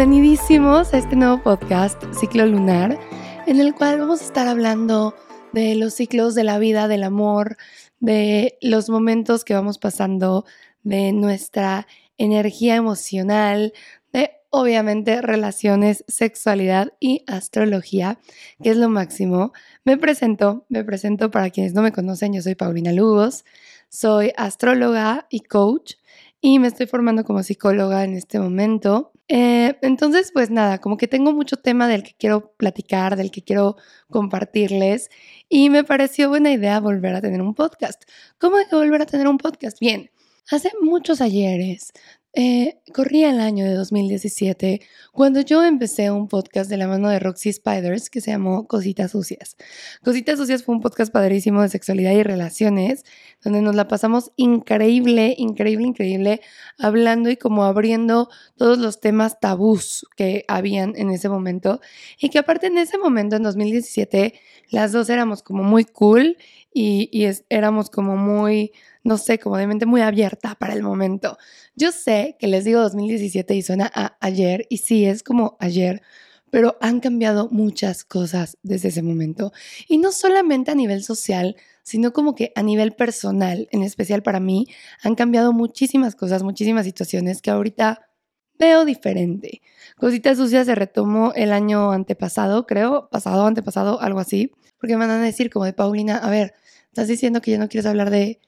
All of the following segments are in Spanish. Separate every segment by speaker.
Speaker 1: Bienvenidísimos a este nuevo podcast, Ciclo Lunar, en el cual vamos a estar hablando de los ciclos de la vida, del amor, de los momentos que vamos pasando, de nuestra energía emocional, de obviamente relaciones, sexualidad y astrología, que es lo máximo. Me presento, me presento para quienes no me conocen, yo soy Paulina Lugos, soy astróloga y coach y me estoy formando como psicóloga en este momento. Eh, entonces, pues nada, como que tengo mucho tema del que quiero platicar, del que quiero compartirles y me pareció buena idea volver a tener un podcast. ¿Cómo hay que volver a tener un podcast? Bien, hace muchos ayeres eh, corría el año de 2017 cuando yo empecé un podcast de la mano de Roxy Spiders que se llamó Cositas Sucias. Cositas Sucias fue un podcast padrísimo de sexualidad y relaciones donde nos la pasamos increíble, increíble, increíble hablando y como abriendo todos los temas tabús que habían en ese momento y que aparte en ese momento, en 2017, las dos éramos como muy cool y, y éramos como muy no sé, como de mente muy abierta para el momento. Yo sé que les digo 2017 y suena a ayer, y sí, es como ayer, pero han cambiado muchas cosas desde ese momento. Y no solamente a nivel social, sino como que a nivel personal, en especial para mí, han cambiado muchísimas cosas, muchísimas situaciones que ahorita veo diferente. Cositas sucias se retomó el año antepasado, creo, pasado, antepasado, algo así, porque me van a decir como de Paulina, a ver, estás diciendo que ya no quieres hablar de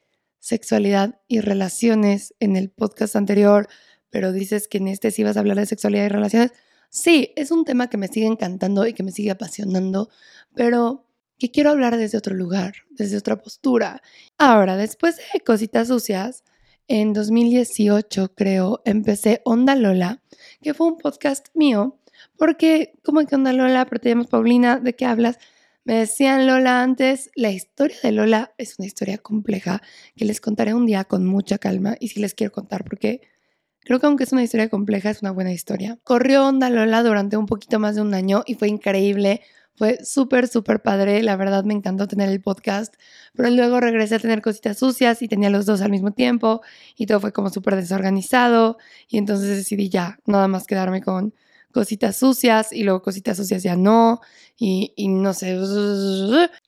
Speaker 1: sexualidad y relaciones en el podcast anterior, pero dices que en este sí vas a hablar de sexualidad y relaciones. Sí, es un tema que me sigue encantando y que me sigue apasionando, pero que quiero hablar desde otro lugar, desde otra postura. Ahora, después de Cositas Sucias, en 2018 creo, empecé Onda Lola, que fue un podcast mío, porque como que Onda Lola, pero te llamas Paulina, ¿de qué hablas? Me decían Lola antes, la historia de Lola es una historia compleja que les contaré un día con mucha calma y si les quiero contar porque creo que aunque es una historia compleja es una buena historia. Corrió Onda Lola durante un poquito más de un año y fue increíble. Fue súper, súper padre. La verdad me encantó tener el podcast. Pero luego regresé a tener cositas sucias y tenía los dos al mismo tiempo. Y todo fue como súper desorganizado. Y entonces decidí ya, nada más quedarme con cositas sucias y luego cositas sucias ya no, y, no sé,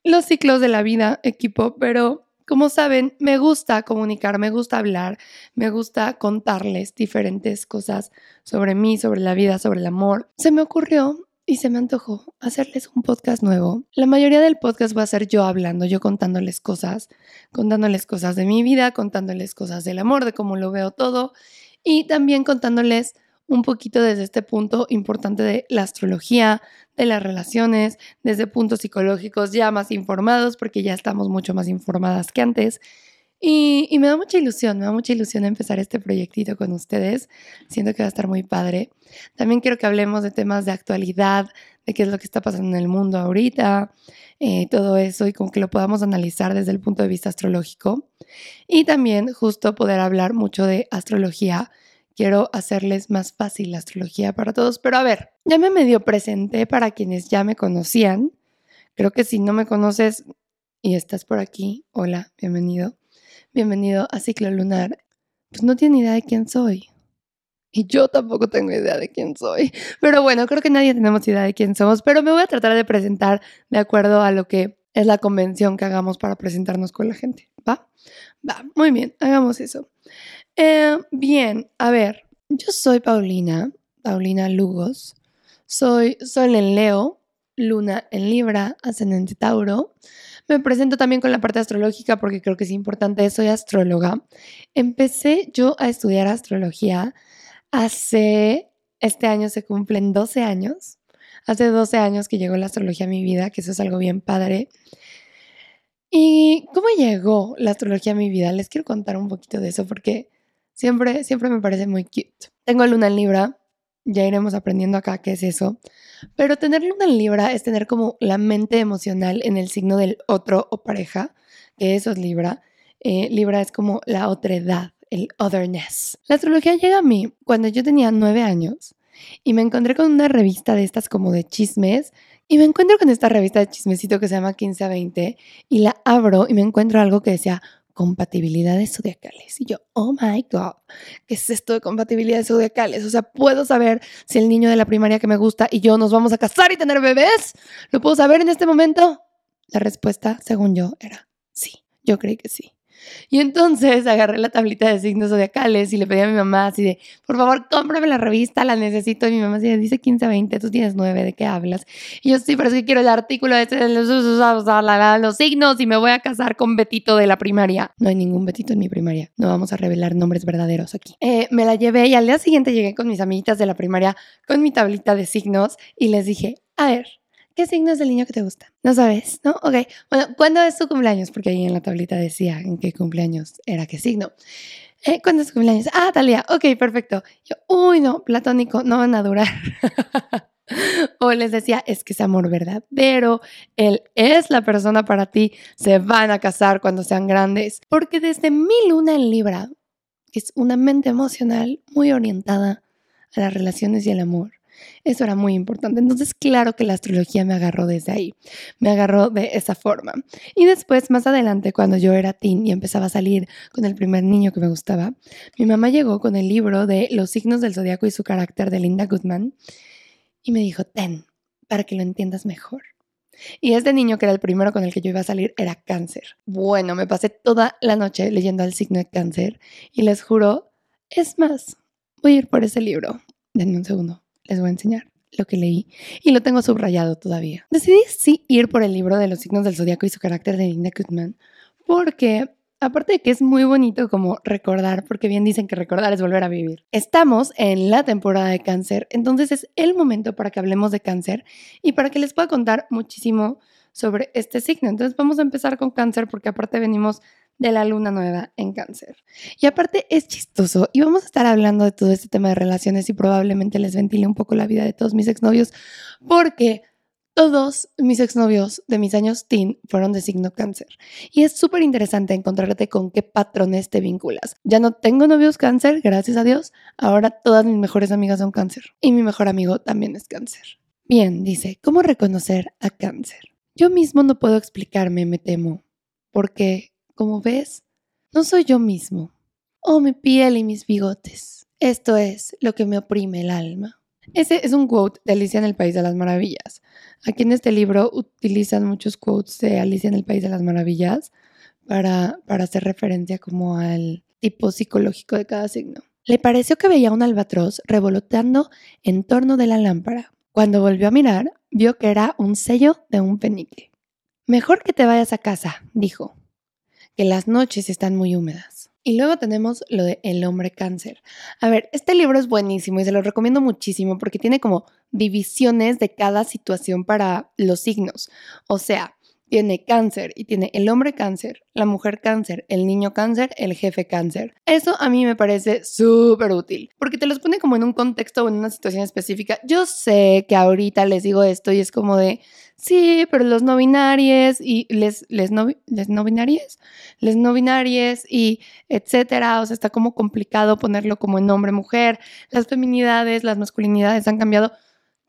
Speaker 1: los ciclos de la vida, equipo, pero como saben, me gusta comunicar, me gusta hablar, me gusta contarles diferentes cosas sobre mí, sobre la vida, sobre el amor. Se me ocurrió y se me antojó hacerles un podcast nuevo. La mayoría del podcast va a ser yo hablando, yo contándoles cosas, contándoles cosas de mi vida, contándoles cosas del amor, de cómo lo veo todo y también contándoles un poquito desde este punto importante de la astrología, de las relaciones, desde puntos psicológicos ya más informados, porque ya estamos mucho más informadas que antes. Y, me da mucha ilusión, me da mucha ilusión empezar este proyectito con ustedes. Siento que va a estar muy padre. También quiero que hablemos de temas de actualidad, de qué es lo que está pasando en el mundo ahorita, eh, todo eso y como que lo podamos analizar desde el punto de vista astrológico. Y también justo poder hablar mucho de astrología quiero hacerles más fácil la astrología para todos. Pero a ver, ya me medio presenté para quienes ya me conocían. Creo que si no me conoces y estás por aquí, hola, bienvenido. Bienvenido a Ciclo Lunar. Pues no tiene idea de quién soy. Y yo tampoco tengo idea de quién soy. Pero bueno, creo que nadie tenemos idea de quién somos. Pero me voy a tratar de presentar de acuerdo a lo que es la convención que hagamos para presentarnos con la gente. ¿Va? Va, muy bien, hagamos eso. Eh, bien, a ver, yo soy Paulina, Paulina Lugos. Soy Sol en Leo, Luna en Libra, Ascendente Tauro. Me presento también con la parte astrológica porque creo que es importante, soy astróloga. Empecé yo a estudiar astrología hace, este año se cumplen 12 años. Hace 12 años que llegó la astrología a mi vida, que eso es algo bien padre. ¿Y cómo llegó la astrología a mi vida? Les quiero contar un poquito de eso porque Siempre, siempre me parece muy cute. Tengo luna en Libra, ya iremos aprendiendo acá qué es eso. Pero tener luna en Libra es tener como la mente emocional en el signo del otro o pareja, que eso es Libra. Eh, Libra es como la otredad, el otherness. La astrología llega a mí cuando yo tenía nueve años y me encontré con una revista de estas como de chismes y me encuentro con esta revista de chismecito que se llama 15 a 20 y la abro y me encuentro algo que decía compatibilidades zodiacales. Y yo, oh my God, ¿qué es esto de compatibilidades zodiacales? O sea, ¿puedo saber si el niño de la primaria que me gusta y yo nos vamos a casar y tener bebés? ¿Lo puedo saber en este momento? La respuesta, según yo, era sí. Yo creí que sí. Y entonces agarré la tablita de signos zodiacales y le pedí a mi mamá así de, por favor, cómprame la revista, la necesito. Y mi mamá así dice 15, 20, tú tienes 9, ¿de qué hablas? Y yo, sí, pero es que quiero el artículo este de los, los signos y me voy a casar con Betito de la primaria. No hay ningún Betito en mi primaria. No vamos a revelar nombres verdaderos aquí. Eh, me la llevé y al día siguiente llegué con mis amiguitas de la primaria con mi tablita de signos y les dije, a ver, ¿Qué signo es el niño que te gusta? No sabes, ¿no? Ok. Bueno, ¿cuándo es tu cumpleaños? Porque ahí en la tablita decía en qué cumpleaños era qué signo. Eh, ¿Cuándo es tu cumpleaños? Ah, tal día. Ok, perfecto. Yo, uy, no, platónico, no van a durar. o les decía, es que es amor verdadero, él es la persona para ti, se van a casar cuando sean grandes. Porque desde mi luna en Libra, es una mente emocional muy orientada a las relaciones y el amor, eso era muy importante. Entonces, claro que la astrología me agarró desde ahí, me agarró de esa forma. Y después, más adelante, cuando yo era teen y empezaba a salir con el primer niño que me gustaba, mi mamá llegó con el libro de Los signos del zodiaco y su carácter de Linda Goodman y me dijo, ten, para que lo entiendas mejor. Y este niño, que era el primero con el que yo iba a salir, era cáncer. Bueno, me pasé toda la noche leyendo el signo de cáncer y les juro, es más, voy a ir por ese libro. Denme un segundo les voy a enseñar lo que leí y lo tengo subrayado todavía. Decidí sí ir por el libro de los signos del zodiaco y su carácter de Linda Goodman porque aparte de que es muy bonito como recordar, porque bien dicen que recordar es volver a vivir. Estamos en la temporada de cáncer, entonces es el momento para que hablemos de cáncer y para que les pueda contar muchísimo sobre este signo. Entonces vamos a empezar con cáncer porque aparte venimos de la luna nueva en cáncer. Y aparte es chistoso y vamos a estar hablando de todo este tema de relaciones y probablemente les ventile un poco la vida de todos mis exnovios porque todos mis exnovios de mis años teen fueron de signo cáncer. Y es súper interesante encontrarte con qué patrones te vinculas. Ya no tengo novios cáncer, gracias a Dios. Ahora todas mis mejores amigas son cáncer. Y mi mejor amigo también es cáncer. Bien, dice, ¿cómo reconocer a cáncer? Yo mismo no puedo explicarme, me temo, porque como ves, no soy yo mismo. Oh, mi piel y mis bigotes. Esto es lo que me oprime el alma. Ese es un quote de Alicia en el País de las Maravillas. Aquí en este libro utilizan muchos quotes de Alicia en el País de las Maravillas para, para hacer referencia como al tipo psicológico de cada signo. Le pareció que veía un albatros revoloteando en torno de la lámpara. Cuando volvió a mirar, vio que era un sello de un penique. Mejor que te vayas a casa, dijo que las noches están muy húmedas. Y luego tenemos lo de El hombre cáncer. A ver, este libro es buenísimo y se lo recomiendo muchísimo porque tiene como divisiones de cada situación para los signos. O sea, tiene cáncer y tiene el hombre cáncer, la mujer cáncer, el niño cáncer, el jefe cáncer. Eso a mí me parece súper útil porque te los pone como en un contexto o en una situación específica. Yo sé que ahorita les digo esto y es como de, sí, pero los no binarios y les, les, no, les no binarios, les no binarios y etcétera. O sea, está como complicado ponerlo como en hombre, mujer. Las feminidades, las masculinidades han cambiado.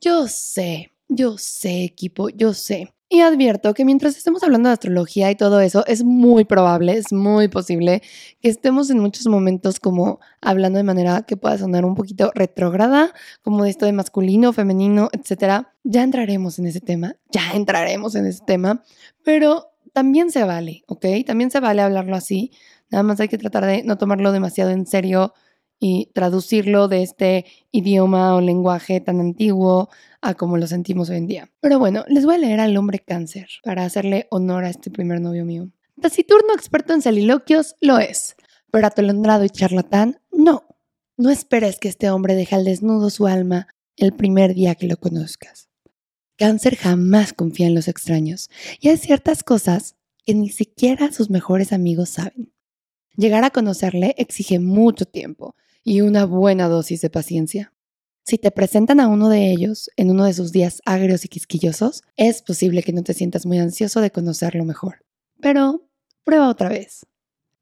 Speaker 1: Yo sé, yo sé, equipo, yo sé. Y advierto que mientras estemos hablando de astrología y todo eso, es muy probable, es muy posible que estemos en muchos momentos como hablando de manera que pueda sonar un poquito retrógrada, como de esto de masculino, femenino, etc. Ya entraremos en ese tema, ya entraremos en ese tema, pero también se vale, ¿ok? También se vale hablarlo así, nada más hay que tratar de no tomarlo demasiado en serio y traducirlo de este idioma o lenguaje tan antiguo a como lo sentimos hoy en día. Pero bueno, les voy a leer al hombre cáncer para hacerle honor a este primer novio mío. Taciturno experto en soliloquios lo es, pero atolondrado y charlatán no. No esperes que este hombre deje al desnudo su alma el primer día que lo conozcas. Cáncer jamás confía en los extraños y hay ciertas cosas que ni siquiera sus mejores amigos saben. Llegar a conocerle exige mucho tiempo y una buena dosis de paciencia. Si te presentan a uno de ellos en uno de sus días agrios y quisquillosos, es posible que no te sientas muy ansioso de conocerlo mejor. Pero prueba otra vez.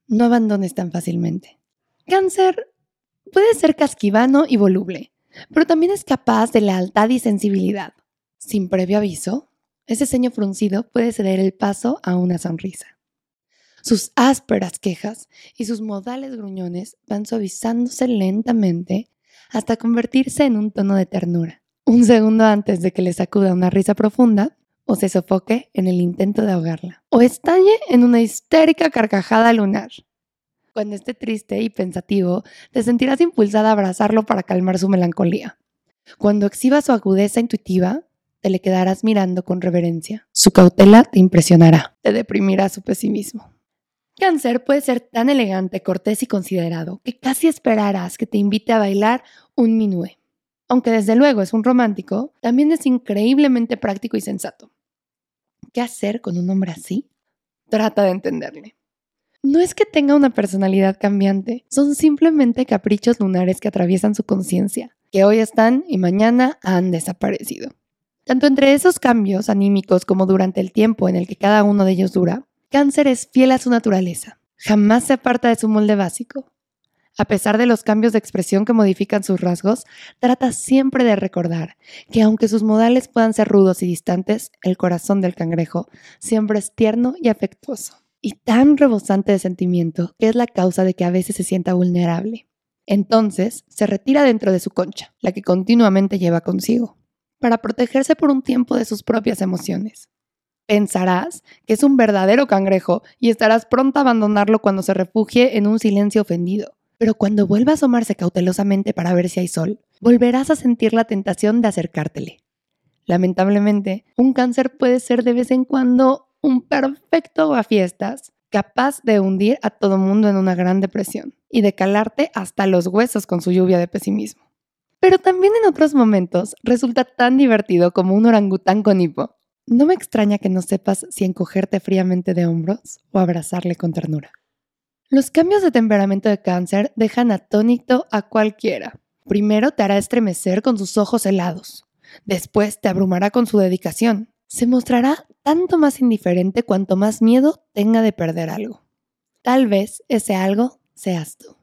Speaker 1: No abandones tan fácilmente. Cáncer puede ser casquivano y voluble, pero también es capaz de lealtad y sensibilidad. Sin previo aviso, ese ceño fruncido puede ceder el paso a una sonrisa. Sus ásperas quejas y sus modales gruñones van suavizándose lentamente hasta convertirse en un tono de ternura. Un segundo antes de que le sacuda una risa profunda o se sofoque en el intento de ahogarla, o estalle en una histérica carcajada lunar. Cuando esté triste y pensativo, te sentirás impulsada a abrazarlo para calmar su melancolía. Cuando exhiba su agudeza intuitiva, te le quedarás mirando con reverencia. Su cautela te impresionará, te deprimirá su pesimismo. Cáncer puede ser tan elegante, cortés y considerado que casi esperarás que te invite a bailar un minué. Aunque desde luego es un romántico, también es increíblemente práctico y sensato. ¿Qué hacer con un hombre así? Trata de entenderle. No es que tenga una personalidad cambiante, son simplemente caprichos lunares que atraviesan su conciencia, que hoy están y mañana han desaparecido. Tanto entre esos cambios anímicos como durante el tiempo en el que cada uno de ellos dura, Cáncer es fiel a su naturaleza. Jamás se aparta de su molde básico. A pesar de los cambios de expresión que modifican sus rasgos, trata siempre de recordar que aunque sus modales puedan ser rudos y distantes, el corazón del cangrejo siempre es tierno y afectuoso, y tan rebosante de sentimiento que es la causa de que a veces se sienta vulnerable. Entonces se retira dentro de su concha, la que continuamente lleva consigo para protegerse por un tiempo de sus propias emociones. Pensarás que es un verdadero cangrejo y estarás pronta a abandonarlo cuando se refugie en un silencio ofendido. Pero cuando vuelva a asomarse cautelosamente para ver si hay sol, volverás a sentir la tentación de acercártele. Lamentablemente, un cáncer puede ser de vez en cuando un perfecto a fiestas, capaz de hundir a todo mundo en una gran depresión y de calarte hasta los huesos con su lluvia de pesimismo. Pero también en otros momentos resulta tan divertido como un orangután con hipo. No me extraña que no sepas si encogerte fríamente de hombros o abrazarle con ternura. Los cambios de temperamento de cáncer dejan atónito a cualquiera. Primero te hará estremecer con sus ojos helados. Después te abrumará con su dedicación. Se mostrará tanto más indiferente cuanto más miedo tenga de perder algo. Tal vez ese algo seas tú.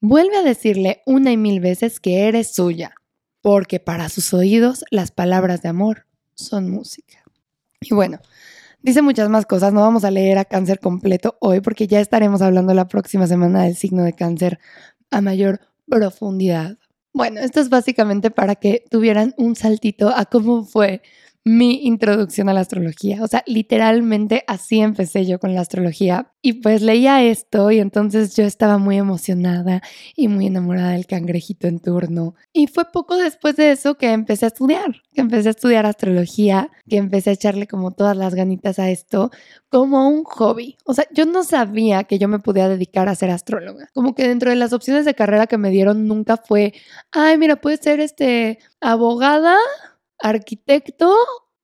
Speaker 1: Vuelve a decirle una y mil veces que eres suya, porque para sus oídos las palabras de amor son música. Y bueno, dice muchas más cosas, no vamos a leer a cáncer completo hoy porque ya estaremos hablando la próxima semana del signo de cáncer a mayor profundidad. Bueno, esto es básicamente para que tuvieran un saltito a cómo fue mi introducción a la astrología. O sea, literalmente así empecé yo con la astrología. Y pues leía esto y entonces yo estaba muy emocionada y muy enamorada del cangrejito en turno. Y fue poco después de eso que empecé a estudiar, que empecé a estudiar astrología, que empecé a echarle como todas las ganitas a esto como un hobby. O sea, yo no sabía que yo me podía dedicar a ser astróloga. Como que dentro de las opciones de carrera que me dieron nunca fue, ay, mira, puede ser este abogada arquitecto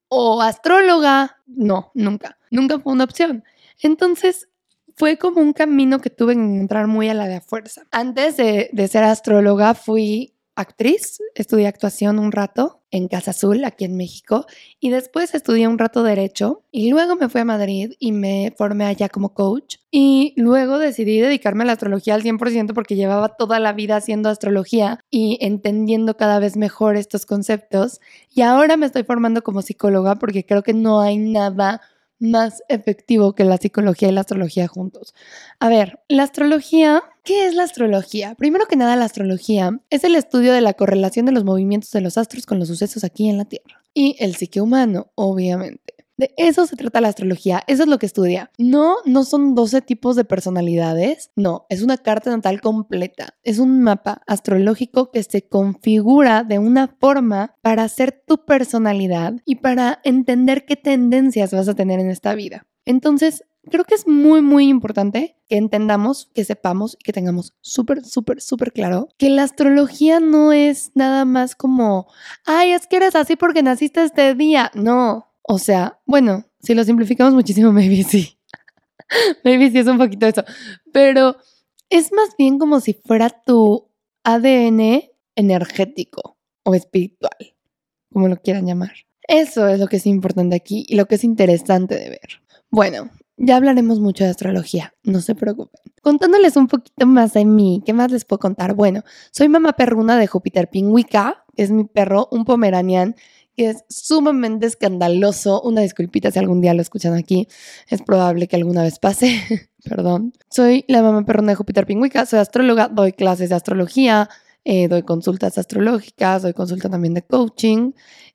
Speaker 1: o astróloga. No, nunca, nunca fue una opción. Entonces, fue como un camino que tuve que encontrar muy a la de fuerza. Antes de, de ser astróloga, fui actriz, estudié actuación un rato en Casa Azul, aquí en México, y después estudié un rato derecho y luego me fui a Madrid y me formé allá como coach y luego decidí dedicarme a la astrología al 100% porque llevaba toda la vida haciendo astrología y entendiendo cada vez mejor estos conceptos y ahora me estoy formando como psicóloga porque creo que no hay nada más efectivo que la psicología y la astrología juntos. A ver, la astrología, ¿qué es la astrología? Primero que nada, la astrología es el estudio de la correlación de los movimientos de los astros con los sucesos aquí en la Tierra. Y el psique humano, obviamente. De eso se trata la astrología, eso es lo que estudia. No, no son 12 tipos de personalidades, no, es una carta natal completa, es un mapa astrológico que se configura de una forma para hacer tu personalidad y para entender qué tendencias vas a tener en esta vida. Entonces, creo que es muy, muy importante que entendamos, que sepamos y que tengamos súper, súper, súper claro que la astrología no es nada más como, ay, es que eres así porque naciste este día. No, o sea, bueno, si lo simplificamos muchísimo, maybe sí. maybe sí es un poquito eso. Pero es más bien como si fuera tu ADN energético o espiritual, como lo quieran llamar. Eso es lo que es importante aquí y lo que es interesante de ver. Bueno, ya hablaremos mucho de astrología, no se preocupen. Contándoles un poquito más de mí, ¿qué más les puedo contar? Bueno, soy mamá perruna de Júpiter Pingüica, es mi perro, un pomeranian que es sumamente escandaloso. Una disculpita si algún día lo escuchan aquí. Es probable que alguna vez pase. Perdón. Soy la mamá perrona de Júpiter Pingüica. Soy astróloga. Doy clases de astrología. Eh, doy consultas astrológicas. Doy consulta también de coaching.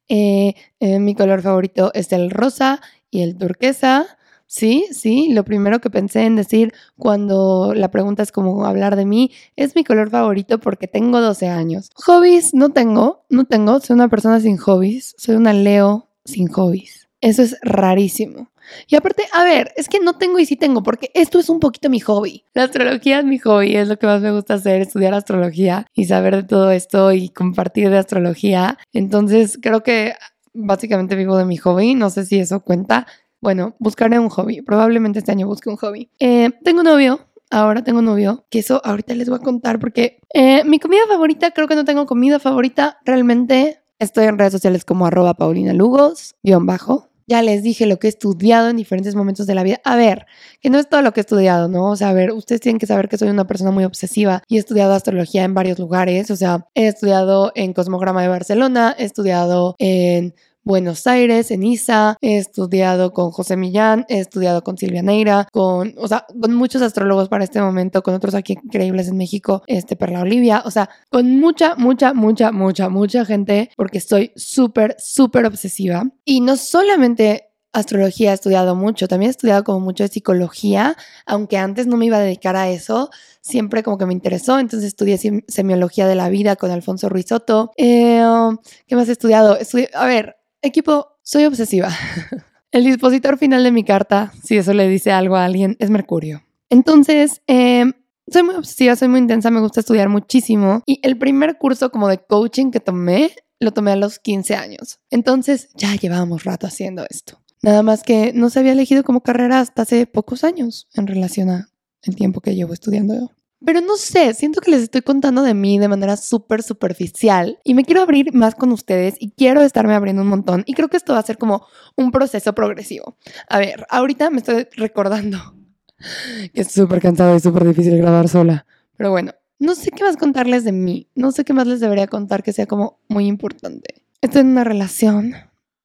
Speaker 1: Eh, eh, mi color favorito es el rosa y el turquesa. Sí, sí, lo primero que pensé en decir cuando la pregunta es como hablar de mí es mi color favorito porque tengo 12 años. Hobbies no tengo, no tengo, soy una persona sin hobbies, soy una Leo sin hobbies. Eso es rarísimo. Y aparte, a ver, es que no tengo y sí tengo, porque esto es un poquito mi hobby. La astrología es mi hobby, es lo que más me gusta hacer, estudiar astrología y saber de todo esto y compartir de astrología. Entonces, creo que básicamente vivo de mi hobby, no sé si eso cuenta. Bueno, buscaré un hobby. Probablemente este año busque un hobby. Eh, tengo novio. Ahora tengo novio, que eso ahorita les voy a contar porque eh, mi comida favorita, creo que no tengo comida favorita, realmente estoy en redes sociales como arroba Paulina Lugos, guion bajo. Ya les dije lo que he estudiado en diferentes momentos de la vida. A ver, que no es todo lo que he estudiado, ¿no? O sea, a ver, ustedes tienen que saber que soy una persona muy obsesiva y he estudiado astrología en varios lugares. O sea, he estudiado en Cosmograma de Barcelona, he estudiado en Buenos Aires, en ISA, he estudiado con José Millán, he estudiado con Silvia Neira, con, o sea, con muchos astrólogos para este momento, con otros aquí increíbles en México, este Perla Olivia, o sea, con mucha, mucha, mucha, mucha, mucha gente, porque estoy súper, súper obsesiva. Y no solamente astrología he estudiado mucho, también he estudiado como mucho de psicología, aunque antes no me iba a dedicar a eso, siempre como que me interesó, entonces estudié semiología de la vida con Alfonso Ruizotto. Eh, ¿Qué más he estudiado? a ver, Equipo, soy obsesiva. El dispositor final de mi carta, si eso le dice algo a alguien, es Mercurio. Entonces, em, soy muy obsesiva, soy muy intensa, me gusta estudiar muchísimo. Y el primer curso como de coaching que tomé, lo tomé a los 15 años. Entonces, ya llevábamos rato haciendo esto. Nada más que no se había elegido como carrera hasta hace pocos años en relación a el tiempo que llevo estudiando pero no sé, siento que les estoy contando de mí de manera súper superficial y me quiero abrir más con ustedes y quiero estarme abriendo un montón y creo que esto va a ser como un proceso progresivo. A ver, ahorita me estoy recordando que es súper cansado y súper difícil grabar sola, pero bueno, no sé qué más contarles de mí, no sé qué más les debería contar que sea como muy importante. Estoy en una relación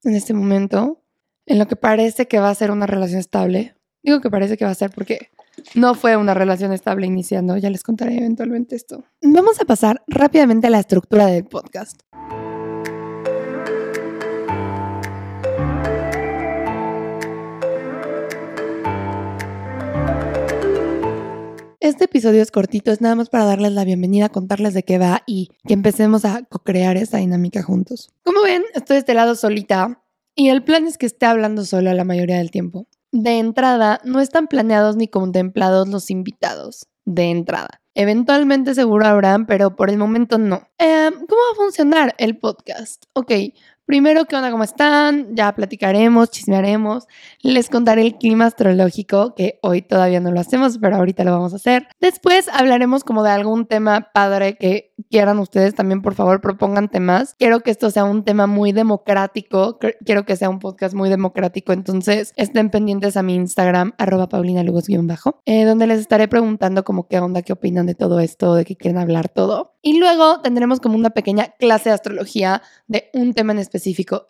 Speaker 1: en este momento en lo que parece que va a ser una relación estable. Digo que parece que va a ser porque no fue una relación estable iniciando, ya les contaré eventualmente esto. Vamos a pasar rápidamente a la estructura del podcast. Este episodio es cortito, es nada más para darles la bienvenida, contarles de qué va y que empecemos a co-crear esta dinámica juntos. Como ven, estoy de este lado solita y el plan es que esté hablando sola la mayoría del tiempo de entrada no están planeados ni contemplados los invitados de entrada. Eventualmente seguro habrán, pero por el momento no. Em, ¿Cómo va a funcionar el podcast? Ok, Primero, ¿qué onda? ¿Cómo están? Ya platicaremos, chismearemos. Les contaré el clima astrológico, que hoy todavía no lo hacemos, pero ahorita lo vamos a hacer. Después hablaremos como de algún tema padre que quieran ustedes. También, por favor, propongan temas. Quiero que esto sea un tema muy democrático. Quiero que sea un podcast muy democrático. Entonces, estén pendientes a mi Instagram, arroba paulinalugos-bajo, eh, donde les estaré preguntando como qué onda, qué opinan de todo esto, de qué quieren hablar todo. Y luego tendremos como una pequeña clase de astrología de un tema en específico.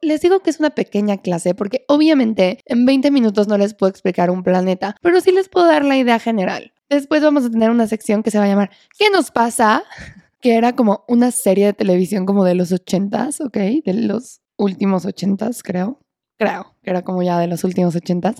Speaker 1: Les digo que es una pequeña clase porque obviamente en 20 minutos no les puedo explicar un planeta, pero sí les puedo dar la idea general. Después vamos a tener una sección que se va a llamar ¿Qué nos pasa? que era como una serie de televisión como de los 80s, ¿ok? De los últimos 80s, creo. Creo que era como ya de los últimos 80s.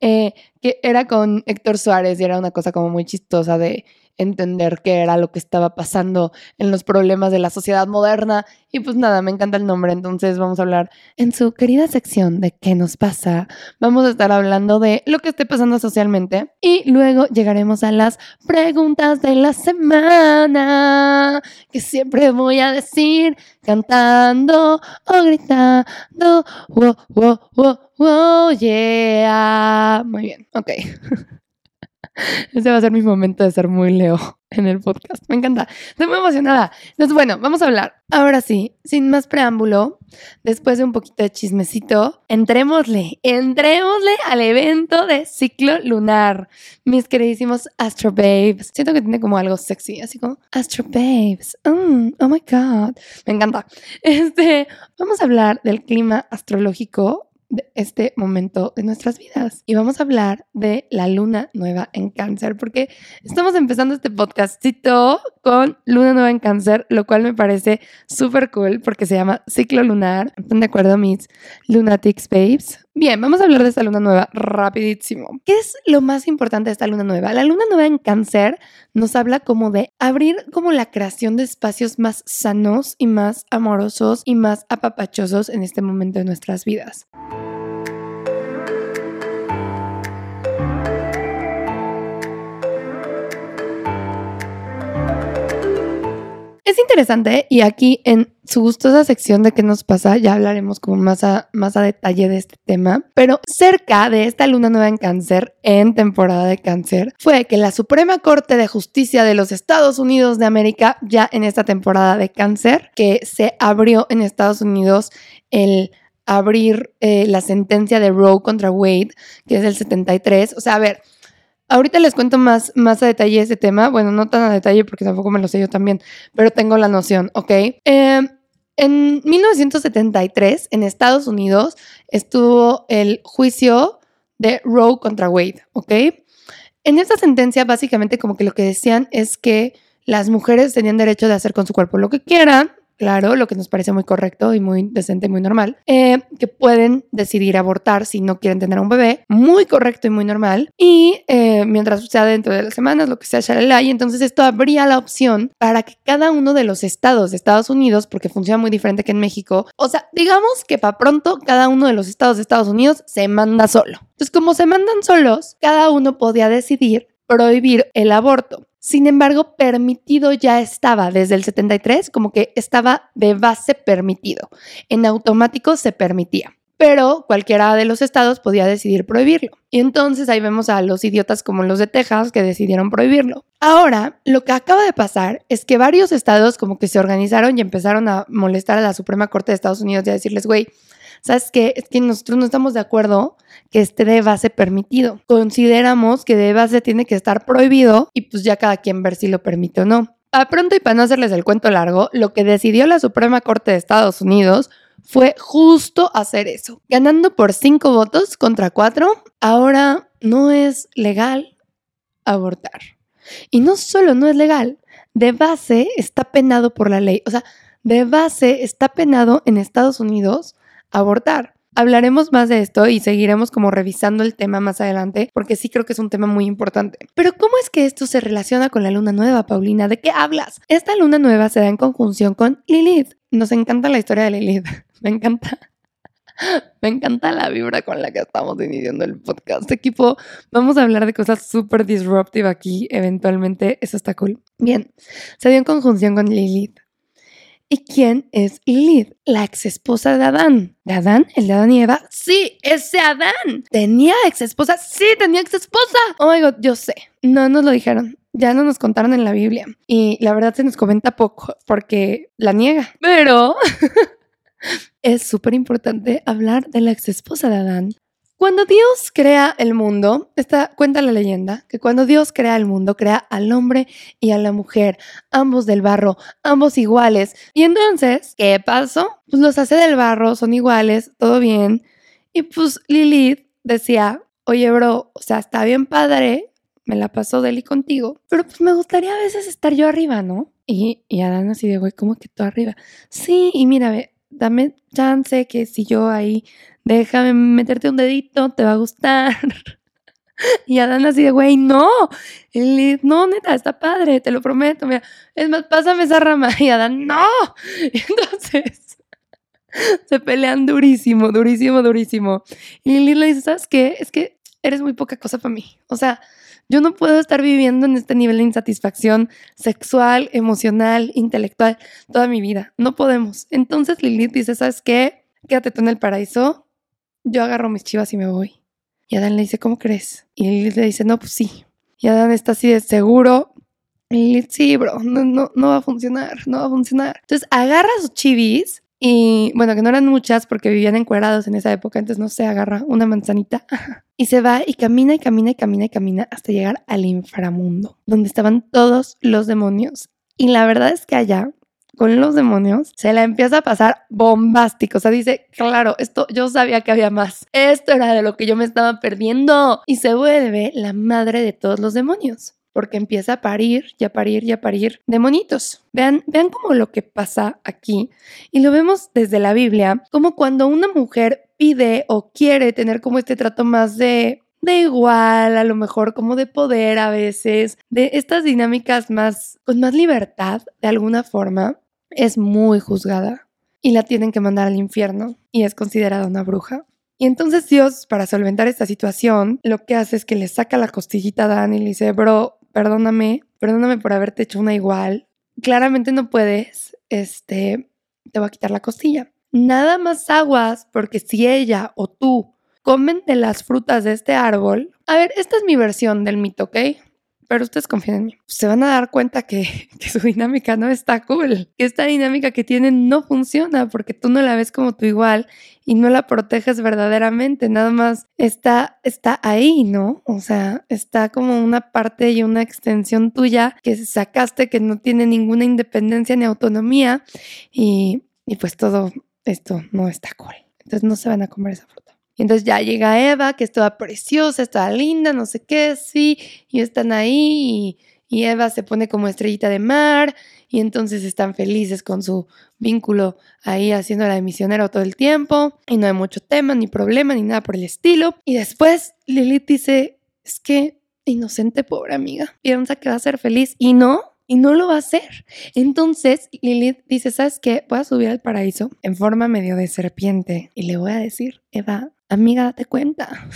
Speaker 1: Eh, que era con Héctor Suárez y era una cosa como muy chistosa de entender qué era lo que estaba pasando en los problemas de la sociedad moderna. Y pues nada, me encanta el nombre, entonces vamos a hablar en su querida sección de qué nos pasa. Vamos a estar hablando de lo que esté pasando socialmente y luego llegaremos a las preguntas de la semana, que siempre voy a decir cantando o gritando. Wow, wow, wow, wow, yeah. Muy bien, ok. Ese va a ser mi momento de ser muy Leo en el podcast. Me encanta. Estoy muy emocionada. Entonces, bueno, vamos a hablar. Ahora sí, sin más preámbulo, después de un poquito de chismecito, entrémosle, entrémosle al evento de ciclo lunar. Mis queridísimos Astro Babes. Siento que tiene como algo sexy, así como Astro Babes. Mm, oh my God. Me encanta. Este, vamos a hablar del clima astrológico de este momento de nuestras vidas. Y vamos a hablar de la luna nueva en cáncer, porque estamos empezando este podcastito con luna nueva en cáncer, lo cual me parece súper cool porque se llama ciclo lunar. ¿Están de acuerdo, mis lunatics babes? Bien, vamos a hablar de esta luna nueva rapidísimo. ¿Qué es lo más importante de esta luna nueva? La luna nueva en cáncer nos habla como de abrir como la creación de espacios más sanos y más amorosos y más apapachosos en este momento de nuestras vidas. Es interesante y aquí en su gustosa sección de qué nos pasa ya hablaremos como más a, más a detalle de este tema, pero cerca de esta luna nueva en cáncer, en temporada de cáncer, fue que la Suprema Corte de Justicia de los Estados Unidos de América, ya en esta temporada de cáncer, que se abrió en Estados Unidos el abrir eh, la sentencia de Roe contra Wade, que es el 73, o sea, a ver, Ahorita les cuento más, más a detalle ese tema. Bueno, no tan a detalle porque tampoco me lo sé yo también, pero tengo la noción, ¿ok? Em, en 1973, en Estados Unidos, estuvo el juicio de Roe contra Wade, ¿ok? En esta sentencia, básicamente, como que lo que decían es que las mujeres tenían derecho de hacer con su cuerpo lo que quieran, claro, lo que nos parece muy correcto y muy decente, muy normal, eh, que pueden decidir abortar si no quieren tener un bebé, muy correcto y muy normal, y eh, mientras sea dentro de las semanas, lo que sea, shalala, y entonces esto habría la opción para que cada uno de los estados de Estados Unidos, porque funciona muy diferente que en México, o sea, digamos que para pronto cada uno de los estados de Estados Unidos se manda solo. Entonces, como se mandan solos, cada uno podía decidir prohibir el aborto. Sin embargo, permitido ya estaba desde el 73, como que estaba de base permitido. En automático se permitía. Pero cualquiera de los estados podía decidir prohibirlo. Y entonces ahí vemos a los idiotas como los de Texas que decidieron prohibirlo. Ahora, lo que acaba de pasar es que varios estados como que se organizaron y empezaron a molestar a la Suprema Corte de Estados Unidos y a decirles, güey, ¿sabes qué? Es que nosotros no estamos de acuerdo que esté de base permitido. Consideramos que de base tiene que estar prohibido y pues ya cada quien ver si lo permite o no. A pronto y para no hacerles el cuento largo, lo que decidió la Suprema Corte de Estados Unidos fue justo hacer eso. Ganando por cinco votos contra cuatro, ahora no es legal abortar. Y no solo no es legal, de base está penado por la ley. O sea, de base está penado en Estados Unidos abortar. Hablaremos más de esto y seguiremos como revisando el tema más adelante porque sí creo que es un tema muy importante. Pero ¿cómo es que esto se relaciona con la luna nueva, Paulina? ¿De qué hablas? Esta luna nueva se da en conjunción con Lilith. Nos encanta la historia de Lilith. Me encanta. Me encanta la vibra con la que estamos iniciando el podcast. Equipo, vamos a hablar de cosas súper disruptive aquí eventualmente. Eso está cool. Bien, se dio en conjunción con Lilith. ¿Y quién es Lilith? La ex esposa de Adán. ¿De Adán? ¿El de Adán y Eva? Sí, ese Adán. ¿Tenía ex esposa? Sí, tenía ex esposa. Oh my god, yo sé. No nos lo dijeron. Ya no nos contaron en la Biblia. Y la verdad se nos comenta poco porque la niega. Pero es súper importante hablar de la ex esposa de Adán cuando Dios crea el mundo, esta, cuenta la leyenda que cuando Dios crea el mundo, crea al hombre y a la mujer, ambos del barro, ambos iguales. Y entonces, ¿qué pasó? Pues los hace del barro, son iguales, todo bien. Y pues Lilith decía, oye, bro, o sea, está bien padre, me la paso Deli contigo, pero pues me gustaría a veces estar yo arriba, ¿no? Y, y Adán así de, güey, ¿cómo que tú arriba? Sí, y mira, ve, dame chance que si yo ahí déjame meterte un dedito, te va a gustar. Y Adán así de, güey, no. Y no, neta, está padre, te lo prometo. Mira, es más, pásame esa rama. Y Adán, no. Y entonces se pelean durísimo, durísimo, durísimo. Y Lilith le dice, ¿sabes qué? Es que eres muy poca cosa para mí. O sea, yo no puedo estar viviendo en este nivel de insatisfacción sexual, emocional, intelectual toda mi vida. No podemos. Entonces Lilith dice, ¿sabes qué? Quédate tú en el paraíso yo agarro mis chivas y me voy. Y Adán le dice, ¿cómo crees? Y Lilith le dice, no, pues sí. Y Adán está así de seguro. Y sí, bro, no, no, no va a funcionar, no va a funcionar. Entonces agarra sus chivis y bueno, que no eran muchas porque vivían encuerados en esa época, entonces no se agarra una manzanita y se va y camina y camina y camina y camina hasta llegar al inframundo, donde estaban todos los demonios. Y la verdad es que allá con los demonios, se la empieza a pasar bombástico. O sea, dice, claro, esto yo sabía que había más. Esto era de lo que yo me estaba perdiendo. Y se vuelve la madre de todos los demonios. Porque empieza a parir y a parir y a parir demonitos. Vean, vean cómo lo que pasa aquí. Y lo vemos desde la Biblia, como cuando una mujer pide o quiere tener como este trato más de de igual, a lo mejor como de poder a veces, de estas dinámicas más, con más libertad de alguna forma, es muy juzgada y la tienen que mandar al infierno y es considerada una bruja. Y entonces Dios, para solventar esta situación, lo que hace es que le saca la costillita a Dan y le dice, bro, perdóname, perdóname por haberte hecho una igual. Claramente no puedes, este, te voy a quitar la costilla. Nada más aguas, porque si ella o tú comen de las frutas de este árbol, a ver, esta es mi versión del mito, ¿ok? Pero ustedes confíen en mí. Se van a dar cuenta que, su dinámica no está cool, que esta dinámica que tienen no funciona porque tú no la ves como tu igual y no la proteges verdaderamente, nada más está, está ahí, ¿no? O sea, está como una parte y una extensión tuya que sacaste que no tiene ninguna independencia ni autonomía y, y pues todo esto no está cool. Entonces no se van a comer esa fruta. Entonces ya llega Eva, que estaba preciosa, estaba linda, no sé qué, sí, y están ahí y, Eva se pone como estrellita de mar y entonces están felices con su vínculo ahí haciendo la de misionero todo el tiempo y no hay mucho tema, ni problema, ni nada por el estilo. Y después Lilith dice, es que inocente pobre amiga, piensa que va a ser feliz y no, y no lo va a hacer. Entonces Lilith dice, ¿sabes qué? Voy a subir al paraíso en forma medio de serpiente y le voy a decir, Eva, amiga, date cuenta.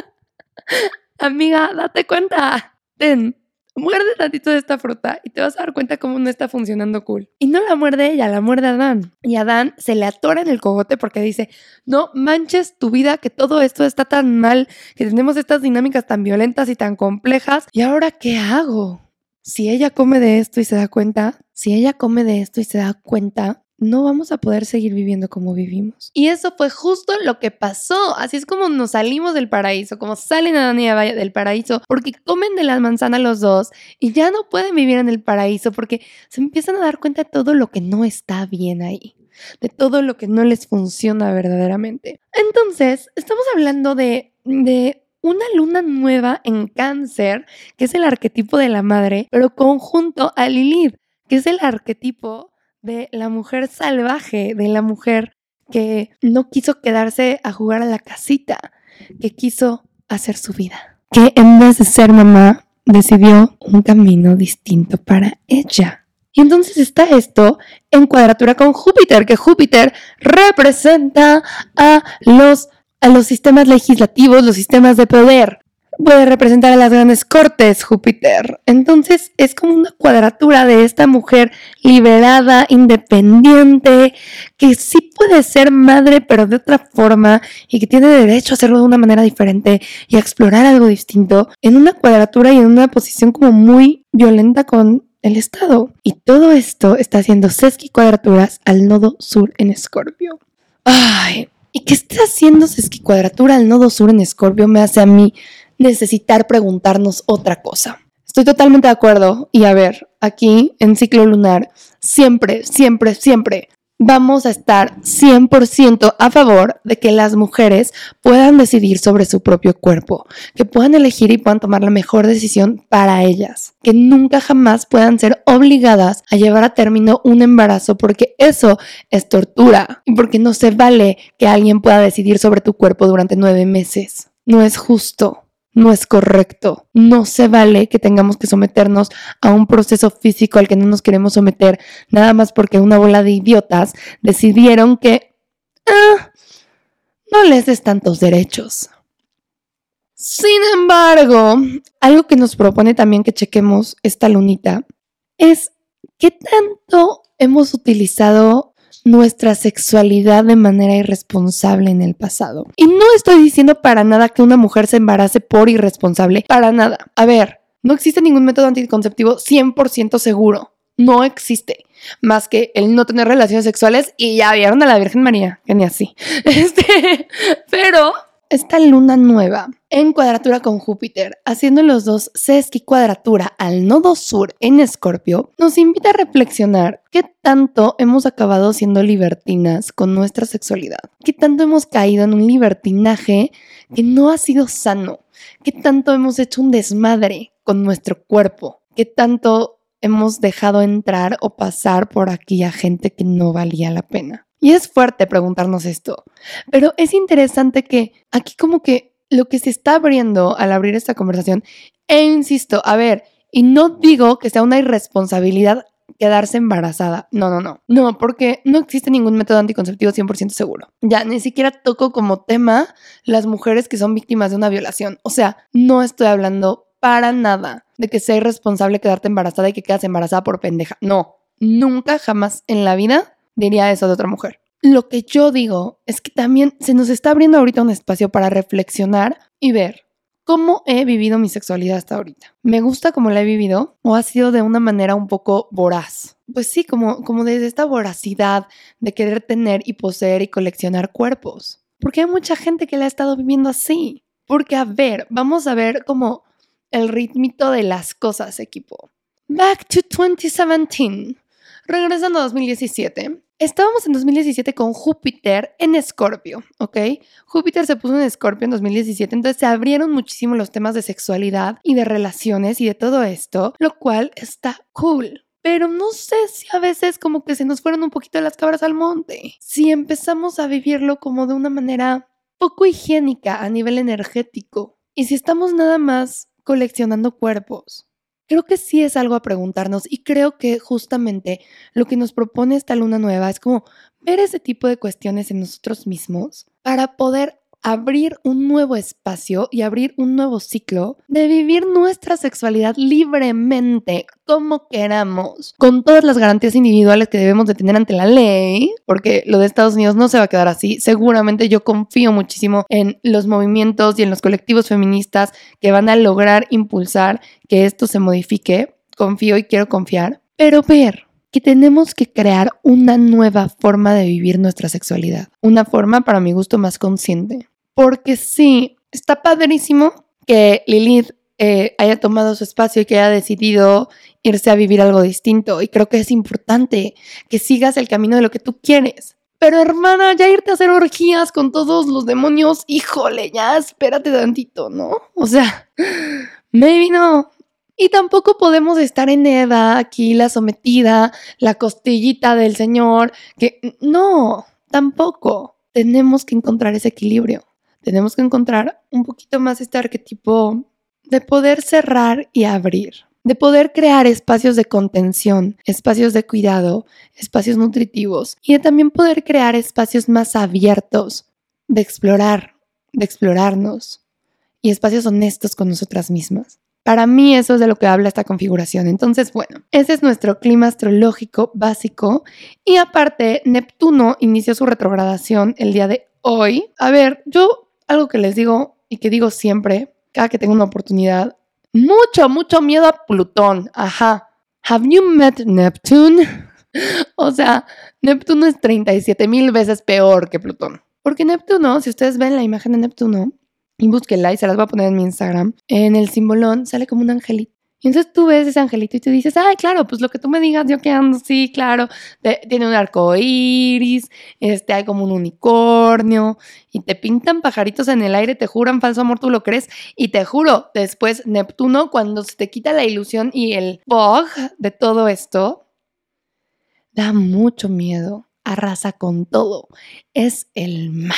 Speaker 1: amiga, date cuenta. Ten, muerde tantito de esta fruta y te vas a dar cuenta cómo no está funcionando cool. Y no la muerde ella, la muerde Adán. Y Adán se le atora en el cogote porque dice, no manches tu vida, que todo esto está tan mal, que tenemos estas dinámicas tan violentas y tan complejas. ¿Y ahora qué hago? Si ella come de esto y se da cuenta, si ella come de esto y se da cuenta, no vamos a poder seguir viviendo como vivimos. Y eso fue justo lo que pasó. Así es como nos salimos del paraíso, como salen a y Eva del paraíso, porque comen de la manzana los dos y ya no pueden vivir en el paraíso porque se empiezan a dar cuenta de todo lo que no está bien ahí, de todo lo que no les funciona verdaderamente. Entonces, estamos hablando de, de una luna nueva en cáncer, que es el arquetipo de la madre, pero conjunto a Lilith, que es el arquetipo de la mujer salvaje, de la mujer que no quiso quedarse a jugar a la casita, que quiso hacer su vida, que en vez de ser mamá decidió un camino distinto para ella. Y entonces está esto en cuadratura con Júpiter, que Júpiter representa a los, a los sistemas legislativos, los sistemas de poder puede representar a las grandes cortes, Júpiter. Entonces es como una cuadratura de esta mujer liberada, independiente, que sí puede ser madre, pero de otra forma, y que tiene derecho a hacerlo de una manera diferente y a explorar algo distinto, en una cuadratura y en una posición como muy violenta con el Estado. Y todo esto está haciendo sesqui cuadraturas al nodo sur en Escorpio. Ay, ¿y qué está haciendo sesqui cuadratura al nodo sur en Escorpio? Me hace a mí necesitar preguntarnos otra cosa. Estoy totalmente de acuerdo y a ver, aquí en ciclo lunar, siempre, siempre, siempre vamos a estar 100% a favor de que las mujeres puedan decidir sobre su propio cuerpo, que puedan elegir y puedan tomar la mejor decisión para ellas, que nunca jamás puedan ser obligadas a llevar a término un embarazo porque eso es tortura y porque no se vale que alguien pueda decidir sobre tu cuerpo durante nueve meses. No es justo no es correcto. No se vale que tengamos que someternos a un proceso físico al que no nos queremos someter, nada más porque una bola de idiotas decidieron que ah, no les des tantos derechos. Sin embargo, algo que nos propone también que chequemos esta lunita es qué tanto hemos utilizado nuestra sexualidad de manera irresponsable en el pasado. Y no estoy diciendo para nada que una mujer se embarace por irresponsable, para nada. A ver, No existe ningún método anticonceptivo 100% seguro. No existe. Más que el no tener relaciones sexuales y ya vieron a la Virgen María, que ni así. Este, pero esta luna nueva en cuadratura con Júpiter, haciendo los dos sesqui cuadratura al nodo sur en Escorpio, nos invita a reflexionar qué tanto hemos acabado siendo libertinas con nuestra sexualidad, qué tanto hemos caído en un libertinaje que no ha sido sano, qué tanto hemos hecho un desmadre con nuestro cuerpo, qué tanto hemos dejado entrar o pasar por aquella gente que no valía la pena. Y es fuerte preguntarnos esto, pero es interesante que aquí como que lo que se está abriendo al abrir esta conversación, e insisto, a ver, y no digo que sea una irresponsabilidad quedarse embarazada. No, no, no. No, porque no existe ningún método anticonceptivo 100% seguro. Ya, ni siquiera toco como tema las mujeres que son víctimas de una violación. O sea, no estoy hablando para nada de que sea irresponsable quedarte embarazada y que quedas embarazada por pendeja. No, nunca, jamás en la vida diría eso de otra mujer. Lo que yo digo es que también se nos está abriendo ahorita un espacio para reflexionar y ver cómo he vivido mi sexualidad hasta ahorita. ¿Me gusta cómo la he vivido o ha sido de una manera un poco voraz? Pues sí, como, como desde esta voracidad de querer tener y poseer y coleccionar cuerpos. Porque hay mucha gente que la ha estado viviendo así. Porque, a ver, vamos a ver cómo el ritmito de las cosas, equipo. Back to 2017. Regresando a 2017. Estábamos en 2017 con Júpiter en Escorpio, ¿ok? Júpiter se puso en Escorpio en 2017, entonces se abrieron muchísimo los temas de sexualidad y de relaciones y de todo esto, lo cual está cool. Pero no sé si a veces como que se nos fueron un poquito las cabras al monte. Si empezamos a vivirlo como de una manera poco higiénica a nivel energético. Y si estamos nada más coleccionando cuerpos? Creo que sí es algo a preguntarnos y creo que justamente lo que nos propone esta luna nueva es como ver ese tipo de cuestiones en nosotros mismos para poder abrir un nuevo espacio y abrir un nuevo ciclo de vivir nuestra sexualidad libremente, como queramos, con todas las garantías individuales que debemos de tener ante la ley, porque lo de Estados Unidos no se va a quedar así. Seguramente yo confío muchísimo en los movimientos y en los colectivos feministas que van a lograr impulsar que esto se modifique. Confío y quiero confiar, pero ver que tenemos que crear una nueva forma de vivir nuestra sexualidad, una forma para mi gusto más consciente. Porque sí, está padrísimo que Lilith eh, haya tomado su espacio y que haya decidido irse a vivir algo distinto. Y creo que es importante que sigas el camino de lo que tú quieres. Pero hermana, ya irte a hacer orgías con todos los demonios, híjole, ya espérate tantito, ¿no? O sea, maybe no. Y tampoco podemos estar en Eva, aquí la sometida, la costillita del Señor, que no, tampoco. Tenemos que encontrar ese equilibrio. Tenemos que encontrar un poquito más este arquetipo de poder cerrar y abrir, de poder crear espacios de contención, espacios de cuidado, espacios nutritivos y de también poder crear espacios más abiertos de explorar, de explorarnos y espacios honestos con nosotras mismas. Para mí eso es de lo que habla esta configuración. Entonces, bueno, ese es nuestro clima astrológico básico. Y aparte, Neptuno inició su retrogradación el día de hoy. A ver, yo algo que les digo y que digo siempre, cada que tengo una oportunidad, mucho, mucho miedo a Plutón. Ajá. Have you met Neptune? o sea, Neptuno es 37 mil veces peor que Plutón. Porque Neptuno, si ustedes ven la imagen de Neptuno, y búsquenla y se las voy a poner en mi Instagram. En el simbolón sale como un angelito. Y entonces tú ves ese angelito y te dices, ay, claro, pues lo que tú me digas, yo que ando, sí, claro, tiene un arco iris, este, hay como un unicornio, y te pintan pajaritos en el aire, te juran falso amor, tú lo crees, y te juro, después Neptuno, cuando se te quita la ilusión y el bug de todo esto, da mucho miedo, arrasa con todo, es el mar.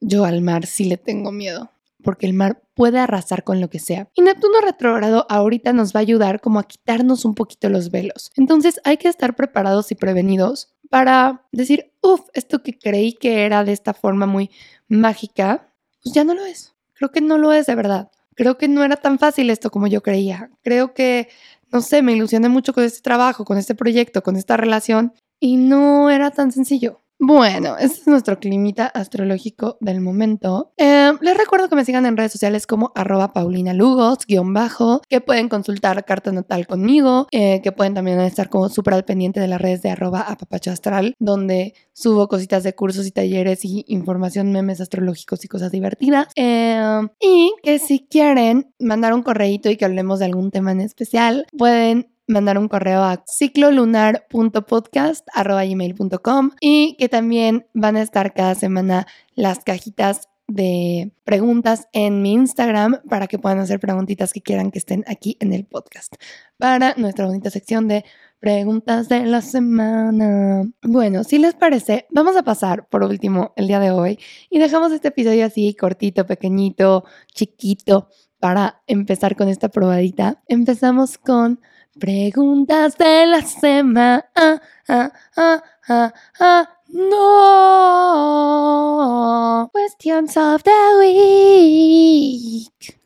Speaker 1: Yo al mar sí le tengo miedo, porque el mar puede arrasar con lo que sea. Y Neptuno retrógrado ahorita nos va a ayudar como a quitarnos un poquito los velos. Entonces hay que estar preparados y prevenidos para decir, uff, esto que creí que era de esta forma muy mágica, pues ya no lo es. Creo que no lo es de verdad. Creo que no era tan fácil esto como yo creía. Creo que, no sé, me ilusioné mucho con este trabajo, con este proyecto, con esta relación y no era tan sencillo. Bueno, este es nuestro climita astrológico del momento. Eh, les recuerdo que me sigan en redes sociales como arroba Paulina Lugos, guion bajo, que pueden consultar carta natal conmigo, eh, que pueden también estar como súper al pendiente de las redes de arroba apapacho astral, donde subo cositas de cursos y talleres y información, memes astrológicos y cosas divertidas. Eh, y que si quieren mandar un correíto y que hablemos de algún tema en especial, pueden mandar un correo a ciclolunar.podcast.gmail.com y que también van a estar cada semana las cajitas de preguntas en mi Instagram para que puedan hacer preguntitas que quieran que estén aquí en el podcast. Para nuestra bonita sección de preguntas de la semana. Bueno, si les parece, vamos a pasar por último el día de hoy y dejamos este episodio así cortito, pequeñito, chiquito para empezar con esta probadita. Empezamos con Preguntas de la semana. No. Questions of the week.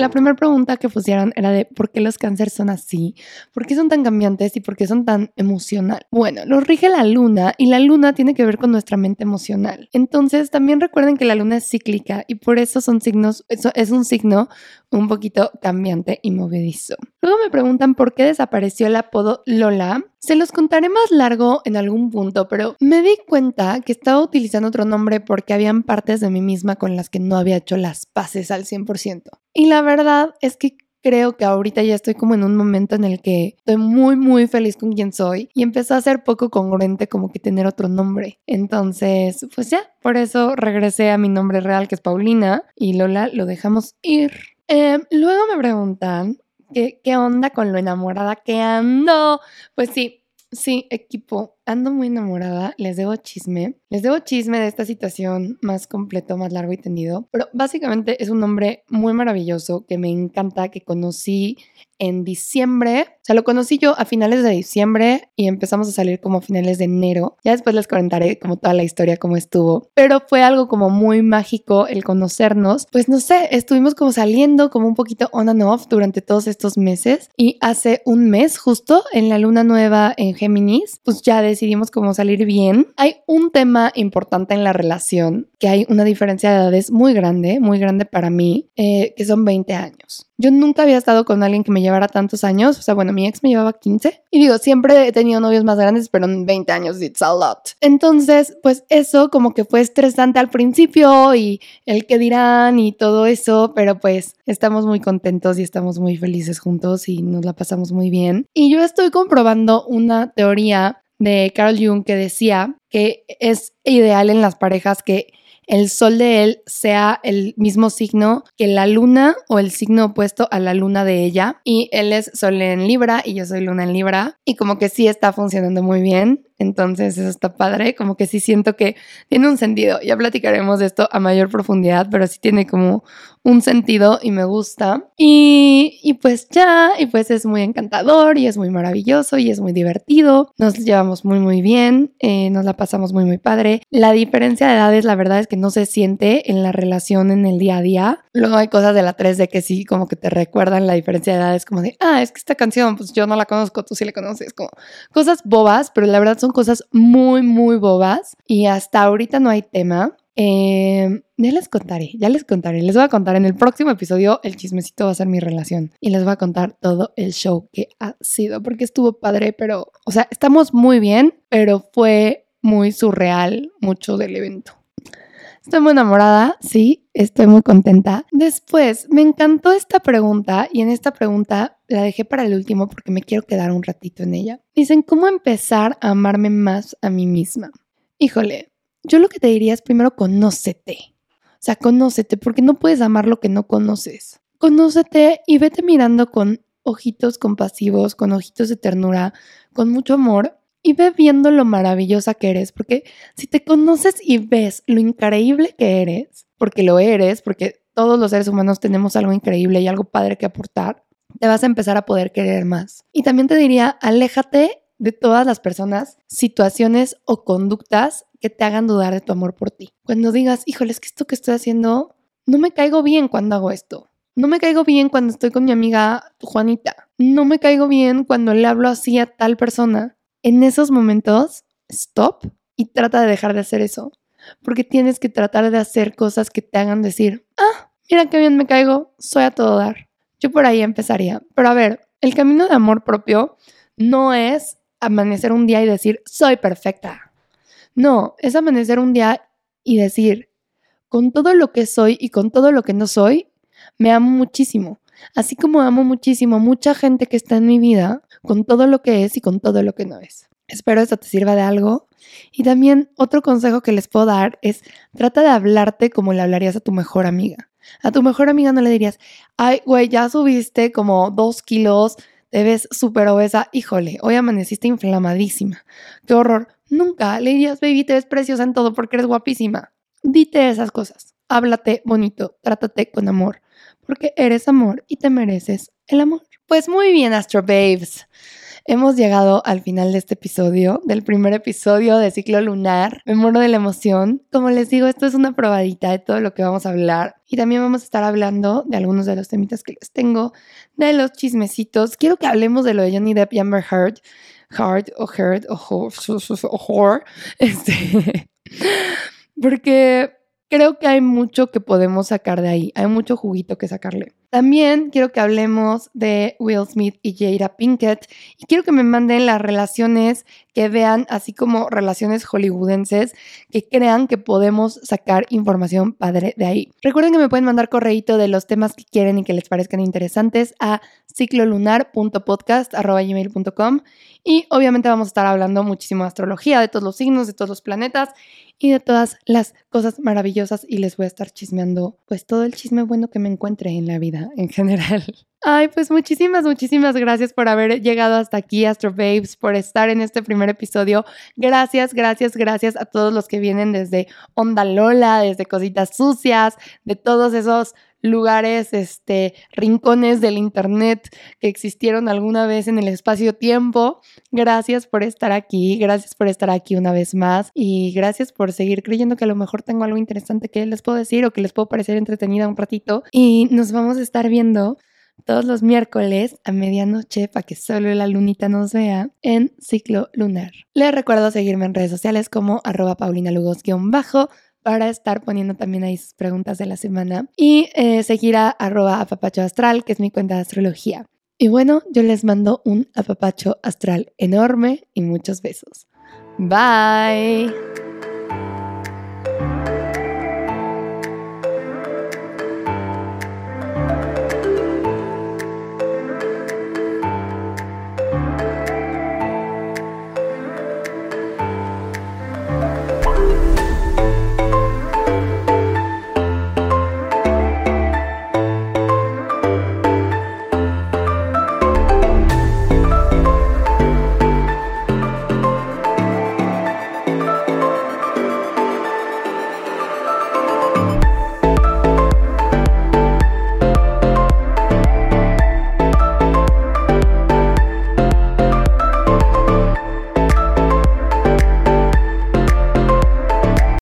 Speaker 1: La primera pregunta que pusieron era de por qué los cánceres son así, por qué son tan cambiantes y por qué son tan emocional. Bueno, los rige la luna y la luna tiene que ver con nuestra mente emocional. Entonces, también recuerden que la luna es cíclica y por eso son signos, eso es un signo un poquito cambiante y movedizo. Luego me preguntan por qué desapareció el apodo Lola. Se los contaré más largo en algún punto, pero me di cuenta que estaba utilizando otro nombre porque habían partes de mí misma con las que no había hecho las paces al 100%. Y la verdad es que creo que ahorita ya estoy como en un momento en el que estoy muy, muy feliz con quien soy y empezó a ser poco congruente como que tener otro nombre. Entonces, pues ya, por eso regresé a mi nombre real que es Paulina y Lola lo dejamos ir. Eh, luego me preguntan ¿qué, qué onda con lo enamorada que ando. Pues sí, sí, equipo, ando muy enamorada, les debo chisme, les debo chisme de esta situación más completo, más largo y tendido, pero básicamente es un hombre muy maravilloso que me encanta, que conocí en diciembre. O sea, lo conocí yo a finales de diciembre y empezamos a salir como a finales de enero. Ya después les contaré como toda la historia, cómo estuvo. Pero fue algo como muy mágico el conocernos. Pues no sé, estuvimos como saliendo como un poquito on and off durante todos estos meses. Y hace un mes justo en la luna nueva en Géminis, pues ya decidimos como salir bien. Hay un tema importante en la relación, que hay una diferencia de edades muy grande, muy grande para mí, eh, que son 20 años. Yo nunca había estado con alguien que me llevara tantos años. O sea, bueno, mi ex me llevaba 15. Y digo, siempre he tenido novios más grandes, pero en 20 años it's a lot. Entonces, pues eso como que fue estresante al principio y el que dirán y todo eso, pero pues estamos muy contentos y estamos muy felices juntos y nos la pasamos muy bien. Y yo estoy comprobando una teoría de Carl Jung que decía que es ideal en las parejas que el sol de él sea el mismo signo que la luna o el signo opuesto a la luna de ella. Y él es sol en Libra y yo soy luna en Libra. Y como que sí está funcionando muy bien. Entonces eso está padre, como que sí siento que tiene un sentido. Ya platicaremos de esto a mayor profundidad, pero sí tiene como un sentido y me gusta. Y, pues ya, y pues es muy encantador y es muy maravilloso y es muy divertido. Nos llevamos muy muy bien, eh, nos la pasamos muy muy padre. La diferencia de edades la verdad es que no se siente en la relación en el día a día. Luego hay cosas de la 3 de que sí, como que te recuerdan la diferencia de edades, como de, ah, es que esta canción, pues yo no la conozco, tú sí la conoces, como cosas bobas, pero la verdad son cosas muy, muy bobas y hasta ahorita no hay tema. Eh, ya les contaré, ya les contaré. Les voy a contar en el próximo episodio. El chismecito va a ser mi relación y les voy a contar todo el show que ha sido porque estuvo padre, pero, o sea, estamos muy bien, pero fue muy surreal mucho del evento. Estoy muy enamorada, sí, estoy muy contenta. Después, me encantó esta pregunta y en esta pregunta la dejé para el último porque me quiero quedar un ratito en ella. Dicen, ¿cómo empezar a amarme más a mí misma? Híjole, yo lo que te diría es primero conócete. O sea, conócete porque no puedes amar lo que no conoces. Conócete y vete mirando con ojitos compasivos, con ojitos de ternura, con mucho amor y ve viendo lo maravillosa que eres, porque si te conoces y ves lo increíble que eres, porque lo eres, porque todos los seres humanos tenemos algo increíble y algo padre que aportar, te vas a empezar a poder querer más. Y también te diría, aléjate de todas las personas, situaciones o conductas que te hagan dudar de tu amor por ti. Cuando digas, híjole, es que esto que estoy haciendo, no me caigo bien cuando hago esto No me caigo bien cuando estoy con mi amiga Juanita. No me caigo bien cuando le hablo así a tal persona. En esos momentos, stop y trata de dejar de hacer eso. Porque tienes que tratar de hacer cosas que te hagan decir, ah, mira qué bien me caigo, soy a todo dar. Yo por ahí empezaría. Pero a ver, el camino de amor propio no es amanecer un día y decir, soy perfecta. No, es amanecer un día y decir, con todo lo que soy y con todo lo que no soy, me amo muchísimo. Así como amo muchísimo a mucha gente que está en mi vida, con todo lo que es y con todo lo que no es. Espero esto te sirva de algo. Y también otro consejo que les puedo dar es trata de hablarte como le hablarías a tu mejor amiga. A tu mejor amiga no le dirías, ay, güey, ya subiste como dos kilos, te ves súper obesa, híjole, hoy amaneciste inflamadísima. Qué horror. Nunca le dirías, baby, te ves preciosa en todo porque eres guapísima. Dite esas cosas. Háblate bonito, trátate con amor, porque eres amor y te mereces el amor. Pues muy bien, Astro Babes. Hemos llegado al final de este episodio, del primer episodio de Ciclo Lunar. Me muero de la emoción. Como les digo, esto es una probadita de todo lo que vamos a hablar. Y también vamos a estar hablando de algunos de los temitas que les tengo, de los chismecitos. Quiero que hablemos de lo de Johnny Depp y Amber Heard. Heard o Heard o Whore. Este, porque creo que hay mucho que podemos sacar de ahí. Hay mucho juguito que sacarle. También quiero que hablemos de Will Smith y Jada Pinkett y quiero que me manden las relaciones que vean, así como relaciones hollywoodenses, que crean que podemos sacar información padre de ahí. Recuerden que me pueden mandar correíto de los temas que quieren y que les parezcan interesantes a ciclolunar.podcast.gmail.com y obviamente vamos a estar hablando muchísimo de astrología, de todos los signos, de todos los planetas y de todas las cosas maravillosas y les voy a estar chismeando pues todo el chisme bueno que me encuentre en la vida en general. Ay, pues muchísimas, muchísimas gracias por haber llegado hasta aquí, Astro Babes, por estar en este primer episodio. Gracias, gracias, gracias a todos los que vienen desde Onda Lola, desde Cositas Sucias, de todos esos lugares, este, rincones del Internet que existieron alguna vez en el espacio-tiempo. Gracias por estar aquí, gracias por estar aquí una vez más y gracias por seguir creyendo que a lo mejor tengo algo interesante que les puedo decir o que les puedo parecer entretenida un ratito. Y nos vamos a estar viendo todos los miércoles a medianoche para que solo la lunita nos vea en ciclo lunar. Les recuerdo seguirme en redes sociales como arroba paulinalugos-bajo para estar poniendo también ahí sus preguntas de la semana y eh, seguir a arroba apapacho astral, que es mi cuenta de astrología. Y bueno, yo les mando un apapacho astral enorme y muchos besos. Bye.